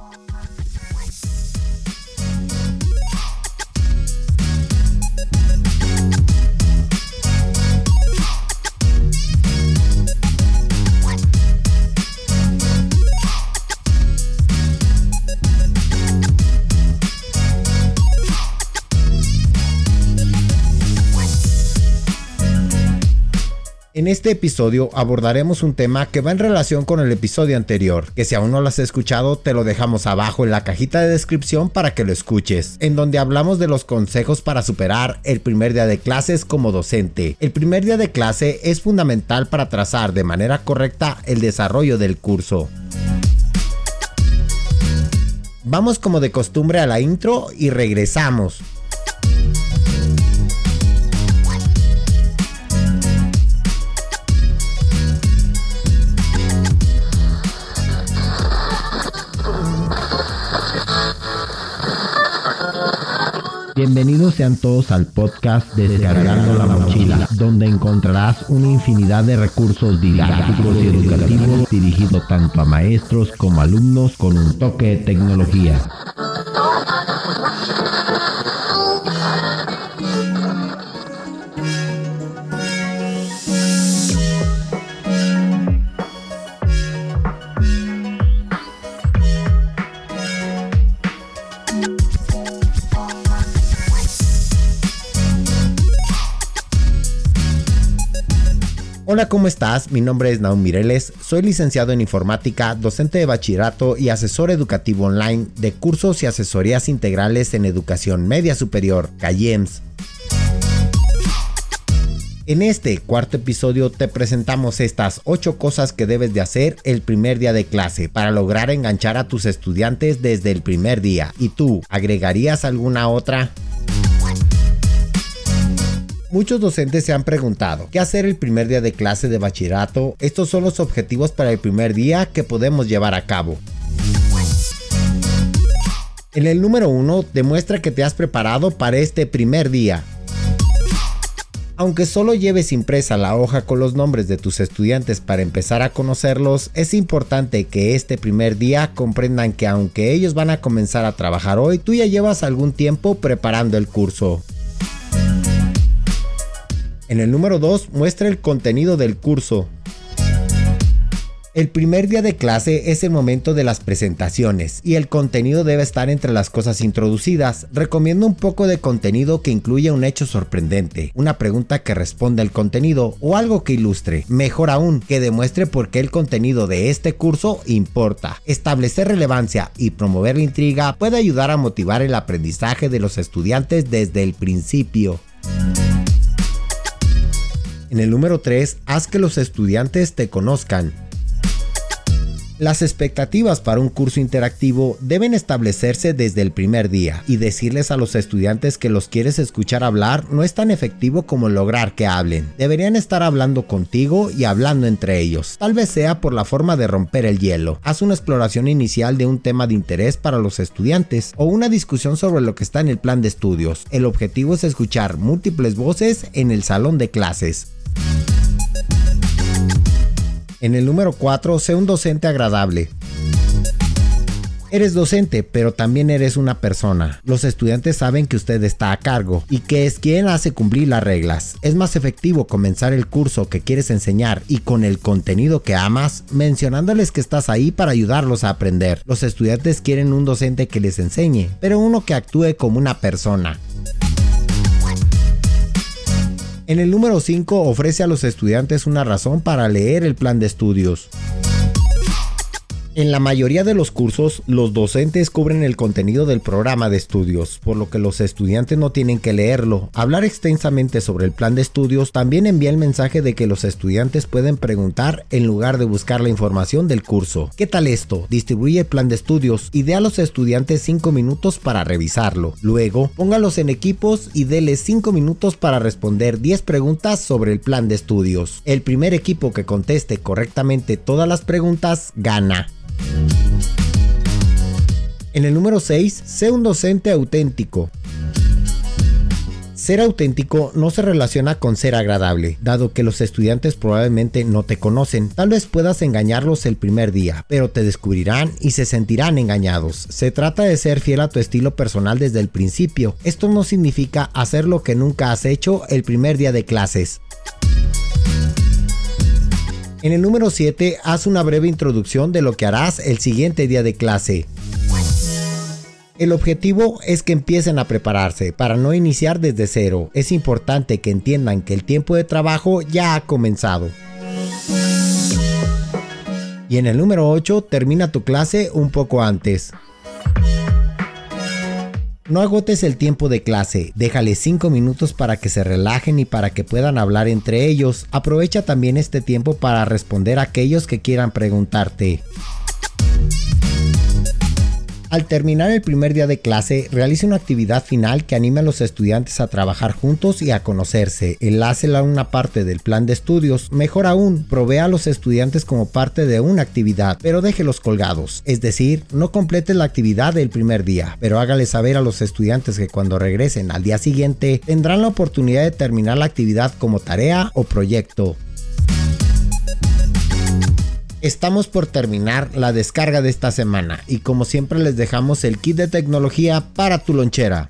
Thank you En este episodio abordaremos un tema que va en relación con el episodio anterior, que si aún no lo has escuchado te lo dejamos abajo en la cajita de descripción para que lo escuches, en donde hablamos de los consejos para superar el primer día de clases como docente. El primer día de clase es fundamental para trazar de manera correcta el desarrollo del curso. Vamos como de costumbre a la intro y regresamos. Bienvenidos sean todos al podcast Descargando la Mochila, donde encontrarás una infinidad de recursos didácticos y educativos dirigidos tanto a maestros como alumnos con un toque de tecnología. Hola, ¿cómo estás? Mi nombre es Naum Mireles, soy licenciado en informática, docente de bachillerato y asesor educativo online de cursos y asesorías integrales en educación media superior, CAYEMS. En este cuarto episodio te presentamos estas 8 cosas que debes de hacer el primer día de clase para lograr enganchar a tus estudiantes desde el primer día. ¿Y tú agregarías alguna otra? Muchos docentes se han preguntado, ¿qué hacer el primer día de clase de bachillerato? Estos son los objetivos para el primer día que podemos llevar a cabo. En el número 1, demuestra que te has preparado para este primer día. Aunque solo lleves impresa la hoja con los nombres de tus estudiantes para empezar a conocerlos, es importante que este primer día comprendan que aunque ellos van a comenzar a trabajar hoy, tú ya llevas algún tiempo preparando el curso. En el número 2 muestra el contenido del curso. El primer día de clase es el momento de las presentaciones y el contenido debe estar entre las cosas introducidas. Recomiendo un poco de contenido que incluya un hecho sorprendente, una pregunta que responda al contenido o algo que ilustre. Mejor aún, que demuestre por qué el contenido de este curso importa. Establecer relevancia y promover la intriga puede ayudar a motivar el aprendizaje de los estudiantes desde el principio. En el número 3, haz que los estudiantes te conozcan. Las expectativas para un curso interactivo deben establecerse desde el primer día y decirles a los estudiantes que los quieres escuchar hablar no es tan efectivo como lograr que hablen. Deberían estar hablando contigo y hablando entre ellos. Tal vez sea por la forma de romper el hielo. Haz una exploración inicial de un tema de interés para los estudiantes o una discusión sobre lo que está en el plan de estudios. El objetivo es escuchar múltiples voces en el salón de clases. En el número 4, sé un docente agradable. Eres docente, pero también eres una persona. Los estudiantes saben que usted está a cargo y que es quien hace cumplir las reglas. Es más efectivo comenzar el curso que quieres enseñar y con el contenido que amas, mencionándoles que estás ahí para ayudarlos a aprender. Los estudiantes quieren un docente que les enseñe, pero uno que actúe como una persona. En el número 5 ofrece a los estudiantes una razón para leer el plan de estudios. En la mayoría de los cursos, los docentes cubren el contenido del programa de estudios, por lo que los estudiantes no tienen que leerlo. Hablar extensamente sobre el plan de estudios también envía el mensaje de que los estudiantes pueden preguntar en lugar de buscar la información del curso. ¿Qué tal esto? Distribuye el plan de estudios y dé a los estudiantes 5 minutos para revisarlo. Luego, póngalos en equipos y déles 5 minutos para responder 10 preguntas sobre el plan de estudios. El primer equipo que conteste correctamente todas las preguntas gana. En el número 6, sé un docente auténtico. Ser auténtico no se relaciona con ser agradable, dado que los estudiantes probablemente no te conocen. Tal vez puedas engañarlos el primer día, pero te descubrirán y se sentirán engañados. Se trata de ser fiel a tu estilo personal desde el principio. Esto no significa hacer lo que nunca has hecho el primer día de clases. En el número 7, haz una breve introducción de lo que harás el siguiente día de clase. El objetivo es que empiecen a prepararse para no iniciar desde cero. Es importante que entiendan que el tiempo de trabajo ya ha comenzado. Y en el número 8 termina tu clase un poco antes. No agotes el tiempo de clase, déjale 5 minutos para que se relajen y para que puedan hablar entre ellos. Aprovecha también este tiempo para responder a aquellos que quieran preguntarte. Al terminar el primer día de clase, realice una actividad final que anime a los estudiantes a trabajar juntos y a conocerse. Enlácela a una parte del plan de estudios. Mejor aún, provea a los estudiantes como parte de una actividad, pero déjelos colgados. Es decir, no complete la actividad del primer día, pero hágale saber a los estudiantes que cuando regresen al día siguiente tendrán la oportunidad de terminar la actividad como tarea o proyecto. Estamos por terminar la descarga de esta semana y como siempre les dejamos el kit de tecnología para tu lonchera.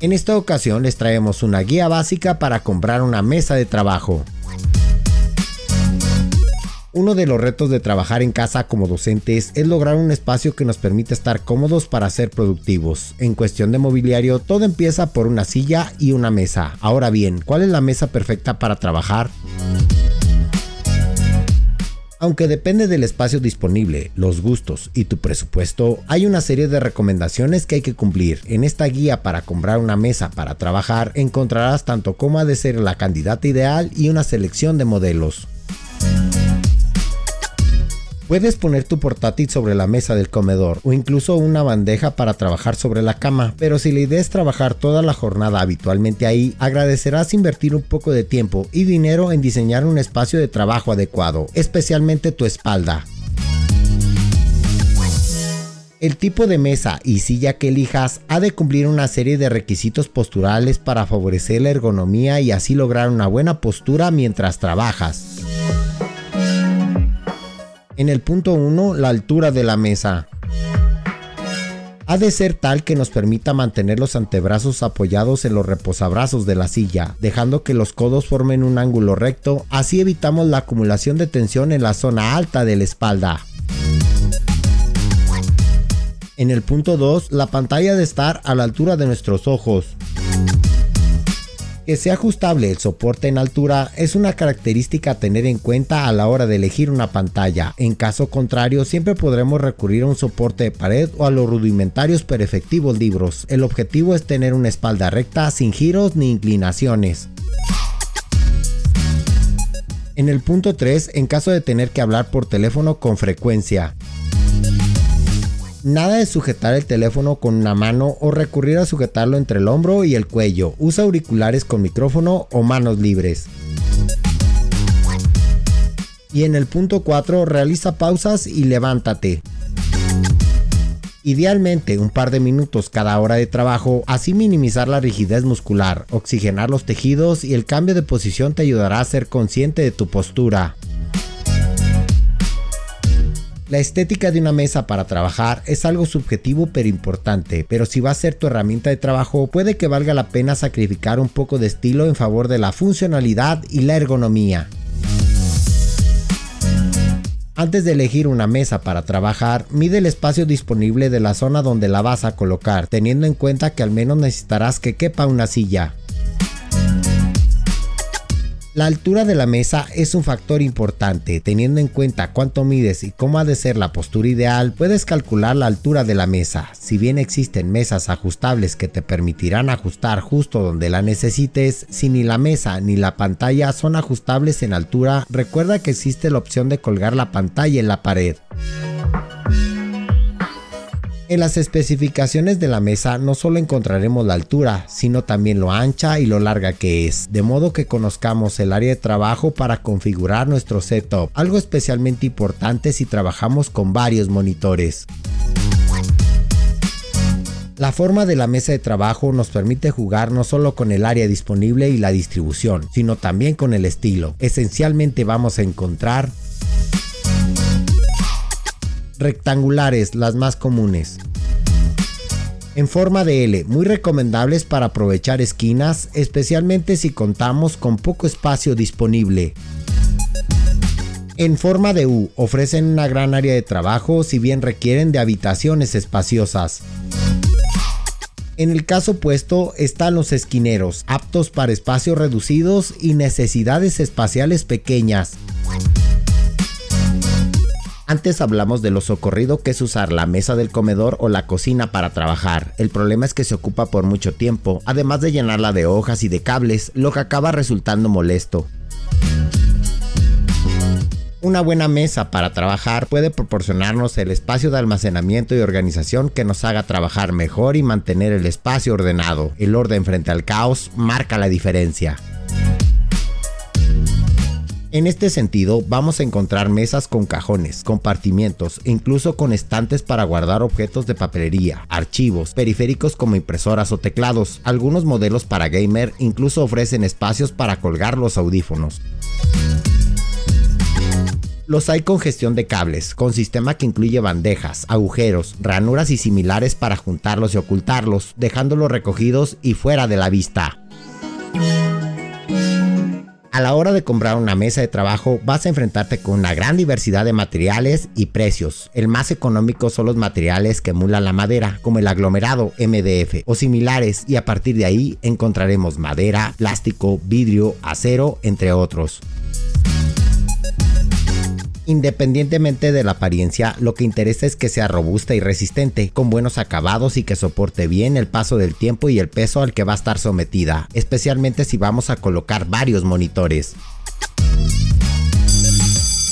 En esta ocasión les traemos una guía básica para comprar una mesa de trabajo. Uno de los retos de trabajar en casa como docentes es lograr un espacio que nos permita estar cómodos para ser productivos. En cuestión de mobiliario, todo empieza por una silla y una mesa. Ahora bien, ¿cuál es la mesa perfecta para trabajar? Aunque depende del espacio disponible, los gustos y tu presupuesto, hay una serie de recomendaciones que hay que cumplir. En esta guía para comprar una mesa para trabajar encontrarás tanto cómo ha de ser la candidata ideal y una selección de modelos. Puedes poner tu portátil sobre la mesa del comedor o incluso una bandeja para trabajar sobre la cama, pero si la idea es trabajar toda la jornada habitualmente ahí, agradecerás invertir un poco de tiempo y dinero en diseñar un espacio de trabajo adecuado, especialmente tu espalda. El tipo de mesa y silla que elijas ha de cumplir una serie de requisitos posturales para favorecer la ergonomía y así lograr una buena postura mientras trabajas. En el punto 1, la altura de la mesa. Ha de ser tal que nos permita mantener los antebrazos apoyados en los reposabrazos de la silla, dejando que los codos formen un ángulo recto, así evitamos la acumulación de tensión en la zona alta de la espalda. En el punto 2, la pantalla de estar a la altura de nuestros ojos. Que sea ajustable el soporte en altura es una característica a tener en cuenta a la hora de elegir una pantalla. En caso contrario, siempre podremos recurrir a un soporte de pared o a los rudimentarios pero efectivos libros. El objetivo es tener una espalda recta sin giros ni inclinaciones. En el punto 3, en caso de tener que hablar por teléfono con frecuencia. Nada de sujetar el teléfono con una mano o recurrir a sujetarlo entre el hombro y el cuello. Usa auriculares con micrófono o manos libres. Y en el punto 4 realiza pausas y levántate. Idealmente un par de minutos cada hora de trabajo, así minimizar la rigidez muscular, oxigenar los tejidos y el cambio de posición te ayudará a ser consciente de tu postura. La estética de una mesa para trabajar es algo subjetivo pero importante, pero si va a ser tu herramienta de trabajo puede que valga la pena sacrificar un poco de estilo en favor de la funcionalidad y la ergonomía. Antes de elegir una mesa para trabajar, mide el espacio disponible de la zona donde la vas a colocar, teniendo en cuenta que al menos necesitarás que quepa una silla. La altura de la mesa es un factor importante, teniendo en cuenta cuánto mides y cómo ha de ser la postura ideal, puedes calcular la altura de la mesa. Si bien existen mesas ajustables que te permitirán ajustar justo donde la necesites, si ni la mesa ni la pantalla son ajustables en altura, recuerda que existe la opción de colgar la pantalla en la pared. En las especificaciones de la mesa no solo encontraremos la altura, sino también lo ancha y lo larga que es, de modo que conozcamos el área de trabajo para configurar nuestro setup, algo especialmente importante si trabajamos con varios monitores. La forma de la mesa de trabajo nos permite jugar no solo con el área disponible y la distribución, sino también con el estilo. Esencialmente vamos a encontrar rectangulares, las más comunes. En forma de L, muy recomendables para aprovechar esquinas, especialmente si contamos con poco espacio disponible. En forma de U, ofrecen una gran área de trabajo si bien requieren de habitaciones espaciosas. En el caso opuesto están los esquineros, aptos para espacios reducidos y necesidades espaciales pequeñas. Antes hablamos de lo socorrido que es usar la mesa del comedor o la cocina para trabajar. El problema es que se ocupa por mucho tiempo, además de llenarla de hojas y de cables, lo que acaba resultando molesto. Una buena mesa para trabajar puede proporcionarnos el espacio de almacenamiento y organización que nos haga trabajar mejor y mantener el espacio ordenado. El orden frente al caos marca la diferencia. En este sentido, vamos a encontrar mesas con cajones, compartimientos e incluso con estantes para guardar objetos de papelería, archivos, periféricos como impresoras o teclados. Algunos modelos para gamer incluso ofrecen espacios para colgar los audífonos. Los hay con gestión de cables, con sistema que incluye bandejas, agujeros, ranuras y similares para juntarlos y ocultarlos, dejándolos recogidos y fuera de la vista. A la hora de comprar una mesa de trabajo vas a enfrentarte con una gran diversidad de materiales y precios. El más económico son los materiales que emulan la madera, como el aglomerado MDF o similares, y a partir de ahí encontraremos madera, plástico, vidrio, acero, entre otros. Independientemente de la apariencia, lo que interesa es que sea robusta y resistente, con buenos acabados y que soporte bien el paso del tiempo y el peso al que va a estar sometida, especialmente si vamos a colocar varios monitores.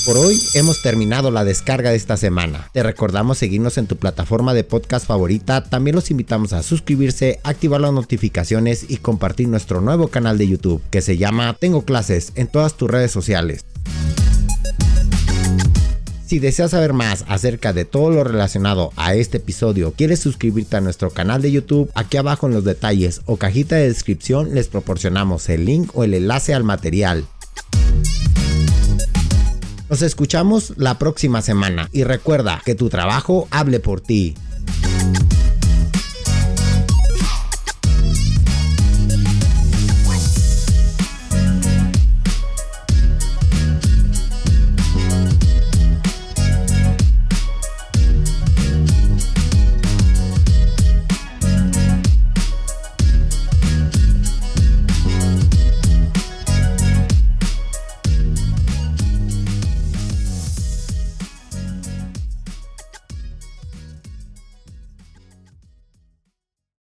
Por hoy hemos terminado la descarga de esta semana. Te recordamos seguirnos en tu plataforma de podcast favorita. También los invitamos a suscribirse, activar las notificaciones y compartir nuestro nuevo canal de YouTube que se llama Tengo clases en todas tus redes sociales. Si deseas saber más acerca de todo lo relacionado a este episodio, quieres suscribirte a nuestro canal de YouTube, aquí abajo en los detalles o cajita de descripción les proporcionamos el link o el enlace al material. Nos escuchamos la próxima semana y recuerda que tu trabajo hable por ti.